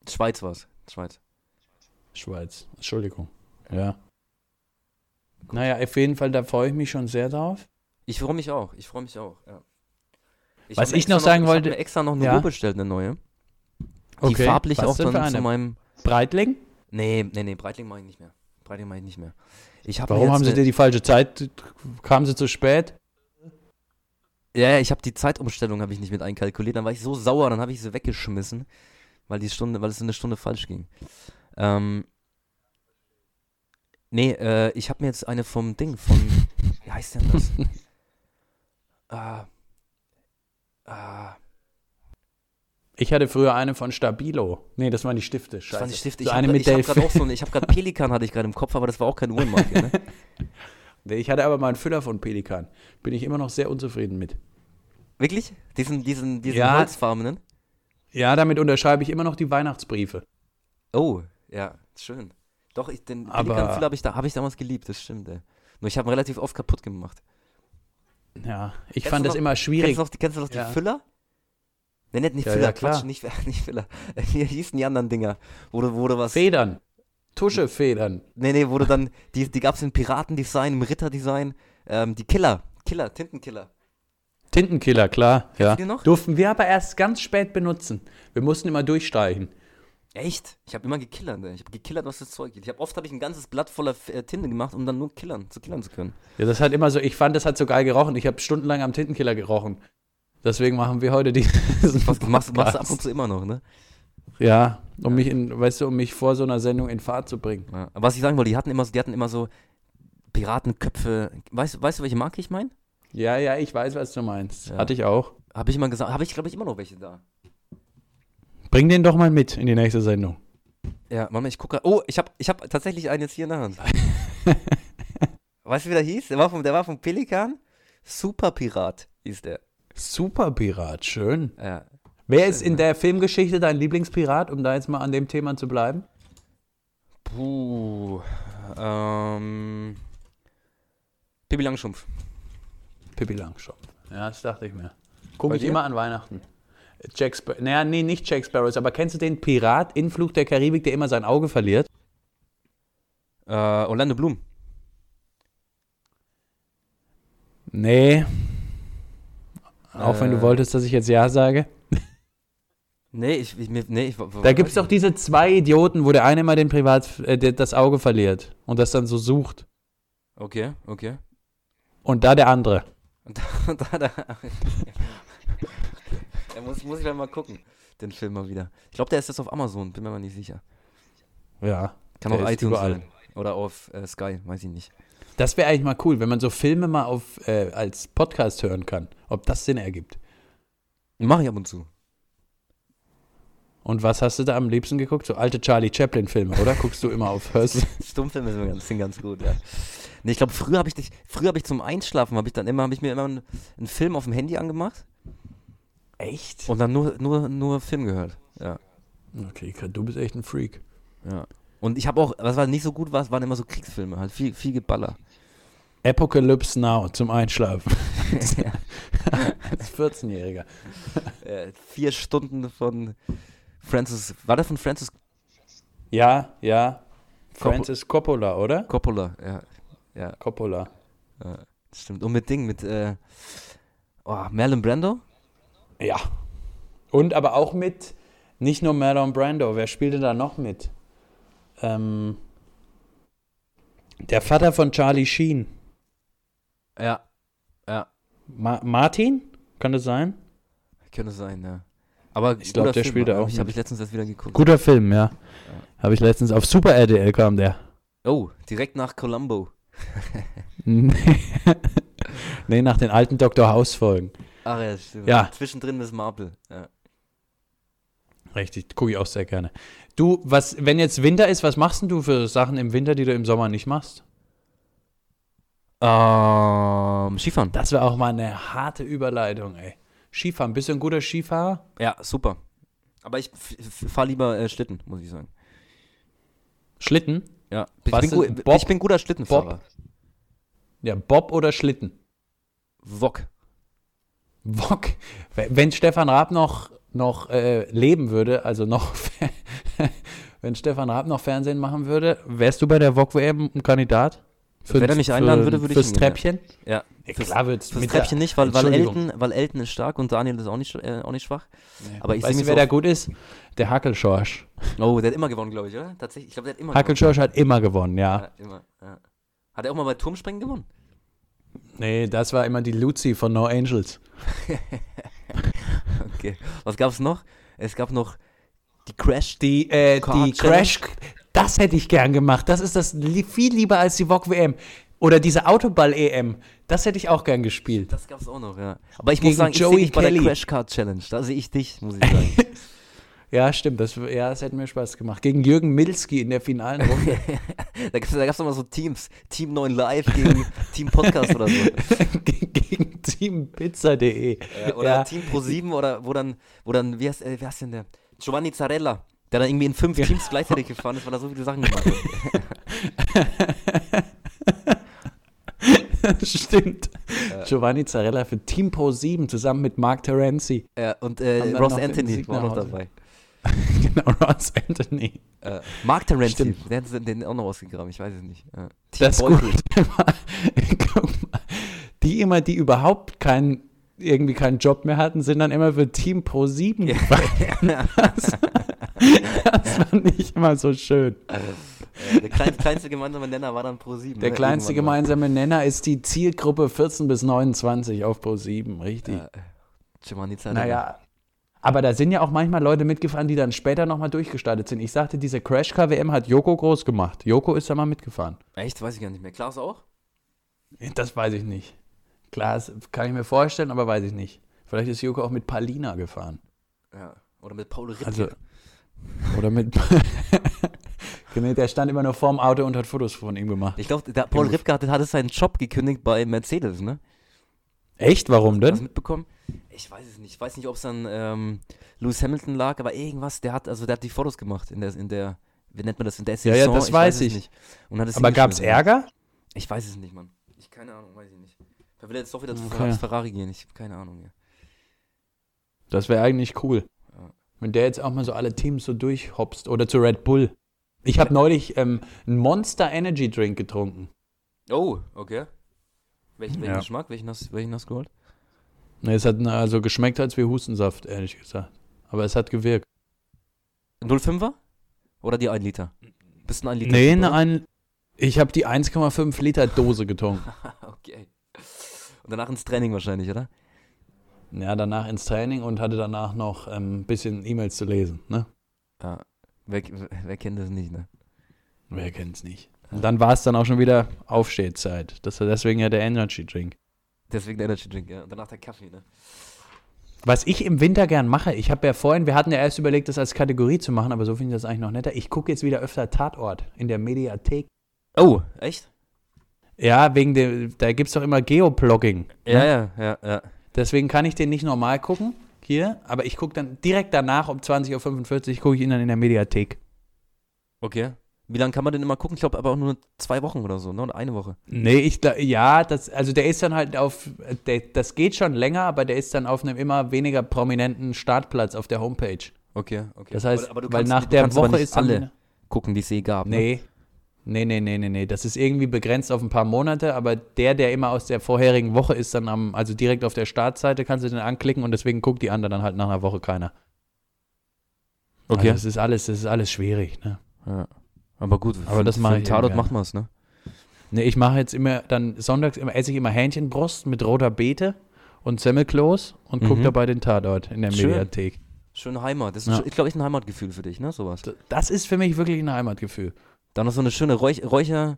Schweiz war's, Schweiz. Schweiz. Entschuldigung. Ja. Naja, auf jeden Fall, da freue ich mich schon sehr drauf. Ich freue mich auch, ich freue mich auch, ja. Was hab mir ich noch extra sagen ich wollte- hab mir extra noch eine Ja. Uhr bestellt, eine neue. Die Okay, farblich was auch dann zu eine? meinem, Breitling? nee, nee, nee, Breitling mache ich nicht mehr. Breitling mache ich nicht mehr. Ich hab Warum haben sie dir die falsche Zeit? Kamen sie zu spät? Ja, ja, ich habe die Zeitumstellung habe ich nicht mit einkalkuliert. Dann war ich so sauer, dann habe ich sie weggeschmissen, weil die Stunde, weil es eine Stunde falsch ging. Ähm, nee, äh, ich habe mir jetzt eine vom Ding, von, wie heißt denn das? ah, ah, Ich hatte früher eine von Stabilo. Nee, das waren die Stifte. das war die Scheiße. Stifte. So Ich eine habe mit hab gerade Delfin. auch so, eine- ich habe gerade Pelikan hatte ich gerade im Kopf, aber das war auch keine Uhrenmarke. Ne? Nee, Ich hatte aber mal einen Füller von Pelikan. Bin ich immer noch sehr unzufrieden mit. Wirklich? Diesen, diesen, diesen Ja. holzfarbenen? Ja, damit unterschreibe ich immer noch die Weihnachtsbriefe. Oh, ja, schön. Doch, ich, den Pelikan-Füller habe ich, da, hab ich damals geliebt, das stimmt. Ey. Nur ich habe ihn relativ oft kaputt gemacht. Ja, ich Kennst fand das noch- immer schwierig. Kennst du noch, die- kennst du noch die Ja. Füller? Ne, nicht, nicht Ja, Füller, ja, klar. Quatsch, nicht, nicht Füller. Wie hießen die anderen Dinger? Wo du was. Federn. Tuschefedern. Nee, nee, du dann. Die, die gab es im Piratendesign, im Ritterdesign. Ähm, die Killer. Killer, Tintenkiller. Tintenkiller, klar. Ja. die noch? Durften wir aber erst ganz spät benutzen. Wir mussten immer durchstreichen. Echt? Ich habe immer gekillert, ey. Ich habe gekillert, was das Zeug geht. Ich hab, oft habe ich ein ganzes Blatt voller äh, Tinte gemacht, um dann nur killern, zu killern zu können. Ja, das hat immer so, ich fand, das hat so geil gerochen. Ich habe stundenlang am Tintenkiller gerochen. Deswegen machen wir heute die. Was machst, machst du ab und zu immer noch, ne? Ja, um mich in, weißt du, um mich vor so einer Sendung in Fahrt zu bringen. Ja. Aber was ich sagen wollte, die hatten immer so, die hatten immer so Piratenköpfe. Weißt, weißt du, welche Marke ich meine? Ja, ja, ich weiß, was du meinst. Ja. Hatte ich auch. Habe ich immer gesagt, habe ich glaube ich immer noch welche da. Bring den doch mal mit in die nächste Sendung. Ja, Mama, ich gucke. Oh, ich habe ich hab tatsächlich einen jetzt hier in der Hand. weißt du, wie der hieß? Der war vom, der war vom Pelikan. Super Pirat hieß der. Superpirat, schön. Ja. Wer ist in der Filmgeschichte dein Lieblingspirat, um da jetzt mal an dem Thema zu bleiben? Puh. Ähm. Pippi Langstrumpf. Pippi Langstrumpf. Ja, das dachte ich mir. Gucke ich dir? immer an Weihnachten. Jack Sparrow. Naja, nee, nicht Jack Sparrows, aber kennst du den Pirat in Fluch der Karibik, der immer sein Auge verliert? Äh, Orlando Bloom. Nee. Auch wenn du Äh. wolltest, dass ich jetzt Ja sage. Nee, ich, ich, nee, ich Da gibt es doch diese zwei Idioten, wo der eine mal den Privat, äh, das Auge verliert und das dann so sucht. Okay, okay. Und da der andere. Und da, da, da. Muss, muss ich dann mal gucken, den Film mal wieder. Ich glaube, der ist jetzt auf Amazon, bin mir aber nicht sicher. Ja. Kann auf iTunes überall. sein. Oder auf äh, Sky, weiß ich nicht. Das wäre eigentlich mal cool, wenn man so Filme mal auf, äh, als Podcast hören kann. Ob das Sinn ergibt. Mache ich ab und zu. Und was hast du da am liebsten geguckt? So alte Charlie Chaplin-Filme, oder? Guckst du immer auf Hörst Stummfilme sind ganz, sind ganz gut, ja. Nee, ich glaube, früher habe ich dich, früher habe ich zum Einschlafen, habe ich dann immer, habe ich mir immer einen, einen Film auf dem Handy angemacht Echt? und dann nur, nur, nur Film gehört. Ja, Okay, du bist echt ein Freak. ja. Und ich habe auch, was war nicht so gut war, waren immer so Kriegsfilme, halt viel, viel Geballer. Apocalypse Now zum Einschlafen. Als 14-Jähriger. äh, vier Stunden von Francis, war das von Francis Ja, ja. Francis Coppola, oder? Coppola? Ja, ja, Coppola. ja, stimmt. Und mit Ding, mit, äh, oh, Marlon Brando? Ja. Und aber auch mit, nicht nur Marlon Brando, wer spielte da noch mit? Ähm, der Vater von Charlie Sheen. Ja, ja, Ma Martin? Das sein? könnte sein, ja. Aber Ich glaub, guter der Film, spielt da aber auch Ich habe ich letztens erst wieder geguckt. Guter Film, ja. Habe ich letztens auf Super RTL kam der. Oh, direkt nach Columbo. nee, Nee, nach den alten Dr. House Folgen. Ach ja, stimmt. Ja. Zwischendrin Miss Marple. Ja. Richtig, gucke ich auch sehr gerne. Du, was, wenn jetzt Winter ist, was machst denn du für Sachen im Winter, die du im Sommer nicht machst? Ähm, Skifahren. Das wäre auch mal eine harte Überleitung, ey. Skifahren, bist du ein guter Skifahrer? Ja, super. Aber ich fahre lieber äh, Schlitten, muss ich sagen. Schlitten? Ja. Ich Was bin, gu Bob? ich bin guter Schlittenfahrer. Ja, Bob oder Schlitten? Wok. Wok. Wenn Stefan Raab noch, noch äh, leben würde, also noch, wenn Stefan Raab noch Fernsehen machen würde, wärst du bei der Wok WM ein Kandidat? Für, Wenn er mich einladen würde, würde ich Fürs hingehen, ja. Treppchen? Ja. Ja, Fürs- klar wird's Fürs Treppchen nicht, weil, weil. Elton, weil Elton ist stark und Daniel ist auch nicht, äh, auch nicht schwach. Aber ich weißt du, wer da gut ist? Der Hackelschorsch. Oh, der hat immer gewonnen, glaube ich, oder? Tatsächlich. Ich glaube, der hat immer Hackelschorsch hat immer gewonnen, ja. gewonnen. Ja, immer. Ja. Hat er auch mal bei Turmspringen gewonnen? Nee, das war immer die Lucy von No Angels. Okay. Was gab es noch? Es gab noch die Crash. Die, äh, die? Crash, das hätte ich gern gemacht. Das ist das viel lieber als die Wok WM. Oder diese Autoball-EM. Das hätte ich auch gern gespielt. Das gab's auch noch, ja. Aber ich Gegen muss sagen, ich sehe dich bei der Crash Card Challenge. Da sehe ich dich, muss ich sagen. Ja, stimmt. Das, ja, das hätte mir Spaß gemacht. Gegen Jürgen Milski in der finalen Runde. da gab's da gab's so Teams. Team 9 Live gegen Team Podcast oder so. Ge- gegen teampizza.de. Ja, oder Ja. Team Pro 7 oder wo dann, wo dann, wie heißt, äh, wie heißt denn der? Giovanni Zarella. Der dann irgendwie in fünf Teams gleichzeitig gefahren ist, weil er so viele Sachen gemacht hat. Stimmt. Giovanni Zarella für Team Pro 7 zusammen mit Mark Terenzi. Ja, und äh, Ross Anthony war noch dabei. genau, Ross Anthony. Äh, Mark Terenzi, der hat den auch noch ausgegraben, ich weiß es nicht. Team Das ist gut. Guck mal. Die immer, die überhaupt keinen irgendwie keinen Job mehr hatten, sind dann immer für Team Pro 7 gefahren. Das, das fand ich immer so schön. Äh, der klein, kleinste gemeinsame Nenner war dann Pro 7. Der kleinste gemeinsame Nenner ist die Zielgruppe 14 bis 29 auf Pro 7, richtig. Zarella. Naja, aber da sind ja auch manchmal Leute mitgefahren, die dann später nochmal durchgestartet sind. Ich sagte, diese Crash-KWM hat Joko groß gemacht. Joko ist da mal mitgefahren. Echt? Weiß ich gar nicht mehr. Klaus auch? Das weiß ich nicht. Klar, das kann ich mir vorstellen, aber weiß ich nicht. Vielleicht ist Joko auch mit Palina gefahren. Ja. Oder mit Paul Rittke. Also, oder mit. der stand immer nur vorm Auto und hat Fotos von ihm gemacht. ich glaube, der Paul Ripke hatte, hatte seinen Job gekündigt bei Mercedes, ne? Echt? Warum Hast du denn? mitbekommen? Ich weiß es nicht. Ich weiß nicht, ob es an ähm, Lewis Hamilton lag, aber irgendwas, der hat, also der hat die Fotos gemacht in der, in der, wie nennt man das, in der Ja, ja, Saison? das weiß es ich. Nicht. Und hat es Aber gab es. Ärger? Ich weiß es nicht, Mann. Ich keine Ahnung, weiß ich nicht. Er will jetzt doch wieder zu Okay. Ferrari- gehen. Ich habe keine Ahnung. Ja. Das wäre eigentlich cool. Ja. Wenn der jetzt auch mal so alle Teams so durchhopst. Oder zu Red Bull. Ich habe neulich ähm, einen Monster Energy Drink getrunken. Oh, okay. Welchen, welchen Ja. Geschmack? Welchen hast, welchen hast du geholt? Nee, es hat also geschmeckt als wie Hustensaft, ehrlich gesagt. Aber es hat gewirkt. 05er? Oder die 1 Liter? Bist du ein 1 Liter? Nee, ne, oder? ein, ich habe die 1,5 Liter Dose getrunken. okay. Und danach ins Training wahrscheinlich, oder? Ja, danach ins Training und hatte danach noch ein ähm, bisschen E-Mails zu lesen. Ne? Ja. Wer, wer kennt das nicht, ne? Wer kennt's nicht? Und dann war es dann auch schon wieder Aufstehzeit. Das war deswegen ja der Energy Drink. Deswegen der Energy Drink, ja. Und danach der Kaffee, ne? Was ich im Winter gern mache, ich habe ja vorhin, wir hatten ja erst überlegt, das als Kategorie zu machen, aber so finde ich das eigentlich noch netter. Ich gucke jetzt wieder öfter Tatort in der Mediathek. Oh, echt? Ja, wegen dem, da gibt es doch immer Geoblogging. Ja, ja, ja, ja. Deswegen kann ich den nicht normal gucken, hier, aber ich gucke dann direkt danach um 20.45 Uhr, gucke ich ihn dann in der Mediathek. Okay. Wie lange kann man denn immer gucken? Ich glaube aber auch nur zwei Wochen oder so, ne? Oder eine Woche. Nee, ich gla- ja, das, also der ist dann halt auf, der, das geht schon länger, aber der ist dann auf einem immer weniger prominenten Startplatz auf der Homepage. Okay, okay. Das heißt, aber, aber du weil kannst, nach du der kannst aber Woche nicht ist dann alle wieder- gucken, die es je gab. Ne? Nee. Nee, nee, nee, nee, nee. Das ist irgendwie begrenzt auf ein paar Monate, aber der, der immer aus der vorherigen Woche ist, dann am, also direkt auf der Startseite, kannst du den anklicken und deswegen guckt die anderen dann halt nach einer Woche keiner. Okay. Also das ist alles, das ist alles schwierig, ne? ja. Aber gut, Aber das mache ich Tatort macht man es, ne? Nee, ich mache jetzt immer, dann sonntags immer, esse ich immer Hähnchenbrust mit roter Beete und Semmelkloß und gucke Mhm. dabei den Tatort in der Schön. Mediathek. Schöne Heimat. Das ist, Ja. glaube ich, ein Heimatgefühl für dich, ne? Sowas. Das ist für mich wirklich ein Heimatgefühl. Dann noch so eine schöne Räuch Räucher,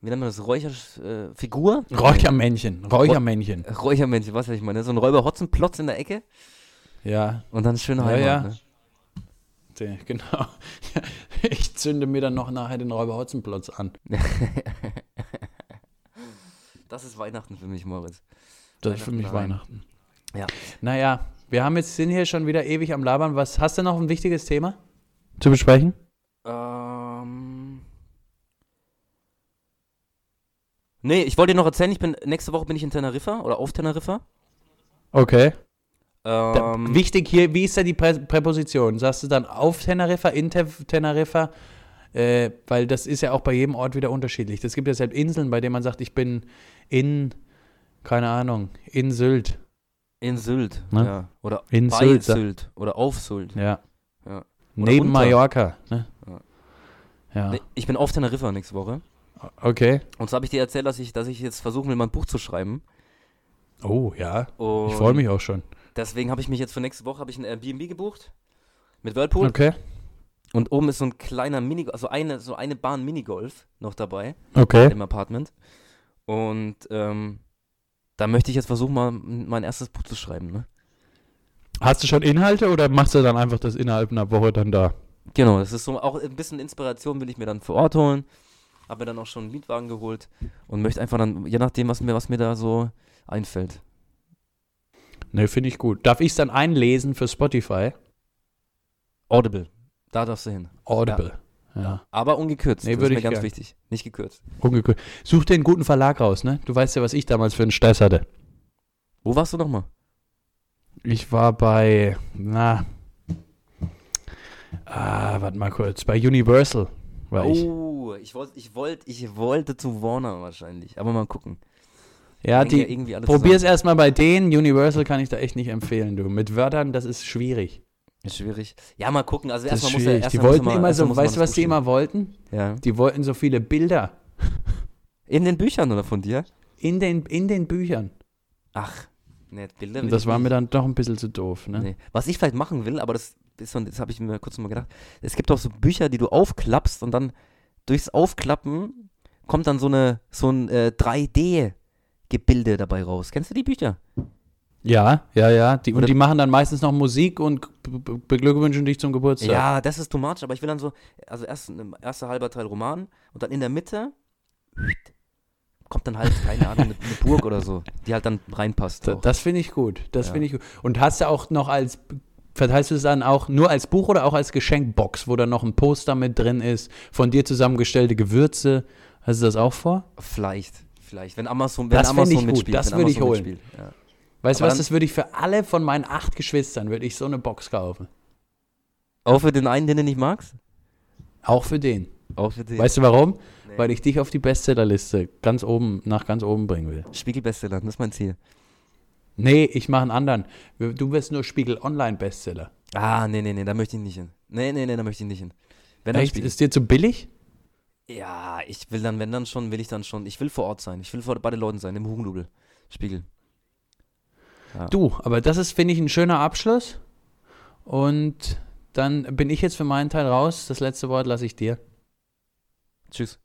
wie nennt man das? Räucherfigur? Äh? Räuchermännchen, Räuchermännchen. Räuchermännchen, was weiß ich meine. So ein Räuber-Hotzenplotz in der Ecke Ja, und dann schöne Ja, Heimat, ja. ne? Der- genau. Ich zünde mir dann noch nachher den Räuber Hotzenplotz an. Das ist Weihnachten für mich, Moritz. Das ist für mich Weihnachten Weihnachten. Ja. Naja, wir haben jetzt, sind hier schon wieder ewig am Labern. Was, hast du noch ein wichtiges Thema zu besprechen? Ähm. Nee, ich wollte dir noch erzählen, ich bin nächste Woche bin ich in Teneriffa oder auf Teneriffa. Okay. Da, Ähm, wichtig hier, wie ist da die Prä Präposition? Sagst du dann auf Teneriffa, in Te Teneriffa? Äh, weil das ist ja auch bei jedem Ort wieder unterschiedlich. Es gibt ja selbst Inseln, bei denen man sagt, ich bin in, keine Ahnung, in Sylt. in Sylt, Ne? ja. Oder In bei Sylt, Sylt, oder auf Sylt. Ja. Ja. Neben unter. Mallorca. Ne? Ja. Ja. Nee, ich bin auf Teneriffa nächste Woche. Okay. Und so habe ich dir erzählt, dass ich, dass ich jetzt versuchen will, mein Buch zu schreiben. Oh, ja. Und Ich freue mich auch schon. Deswegen habe ich mich jetzt für nächste Woche ich ein Airbnb gebucht mit Whirlpool Okay. und oben ist so ein kleiner Mini, also eine so eine Bahn Minigolf noch dabei Okay. im Apartment. Und ähm, da möchte ich jetzt versuchen, mal mein erstes Buch zu schreiben. Ne? Hast du schon Inhalte oder machst du dann einfach das innerhalb einer Woche dann da? Genau, das ist so auch ein bisschen Inspiration will ich mir dann vor Ort holen. Habe mir dann auch schon einen Mietwagen geholt und möchte einfach dann, je nachdem, was mir, was mir da so einfällt. Ne, finde ich gut. Darf ich es dann einlesen für Spotify? Audible, da darfst du hin. Audible. Ja. Aber ungekürzt. Nee, das würde ist mir ich ganz gern. wichtig. Nicht gekürzt. Ungekürzt. Such dir einen guten Verlag raus, ne? Du weißt ja, was ich damals für einen Stress hatte. Wo warst du nochmal? Ich war bei, na, ah, warte mal kurz, bei Universal war ich. Oh, ich wollte, ich wollte, ich wollte zu Warner wahrscheinlich. Aber mal gucken. Ja, die, irgendwie alles probier's erstmal bei denen. Universal kann ich da echt nicht empfehlen, du. Mit Wörtern, das ist schwierig. Ist schwierig. Ja, mal gucken. Also erstmal muss er, erst Die wollten mal- immer so, weißt du, was die immer wollten? Ja. Die wollten so viele Bilder In den Büchern oder von dir? in den, in den Büchern. Ach, ne, Bilder. Und das war mir dann doch ein bisschen zu doof, ne? Nee. Was ich vielleicht machen will, aber das ist so, das habe ich mir kurz mal gedacht. Es gibt auch so Bücher, die du aufklappst und dann durchs Aufklappen kommt dann so eine so ein äh, 3D-Gebilde dabei raus. Kennst du die Bücher? Ja, ja, ja. Die, und die machen dann meistens noch Musik und be- be- beglückwünschen dich zum Geburtstag. Ja, das ist too much, aber ich will dann so, also erst ein erster halber Teil Roman und dann in der Mitte kommt dann halt, keine Ahnung, eine, eine Burg oder so, die halt dann reinpasst. Auch. das finde ich gut. Das Ja. finde ich gut. Und hast du auch noch als, verteilst du es dann auch nur als Buch oder auch als Geschenkbox, wo dann noch ein Poster mit drin ist, von dir zusammengestellte Gewürze? Hast du das auch vor? Vielleicht, vielleicht. Wenn Amazon, wenn Das Amazon ich gut, mitspielt. das würde ich holen. mitspielt, Ja. Weißt du was, das würde ich für alle von meinen acht Geschwistern, würde ich so eine Box kaufen. Auch für den einen, den du nicht magst? Auch für den. Auch für dich. Weißt du warum? Nee. Weil ich dich auf die Bestsellerliste ganz oben, nach ganz oben bringen will. Spiegel-Bestseller, das ist mein Ziel. Nee, ich mache einen anderen. Du wirst nur Spiegel Online Bestseller. Ah, nee, nee, nee, da möchte ich nicht hin. Nee, nee, nee, da möchte ich nicht hin. Wenn Echt? Ist dir zu billig? Ja, ich will dann, wenn dann schon, will ich dann schon, ich will vor Ort sein. Ich will vor, bei den Leuten sein, im Hugendubel. Spiegel. Du, aber das ist, finde ich, ein schöner Abschluss. Und dann bin ich jetzt für meinen Teil raus. Das letzte Wort lasse ich dir. Tschüss.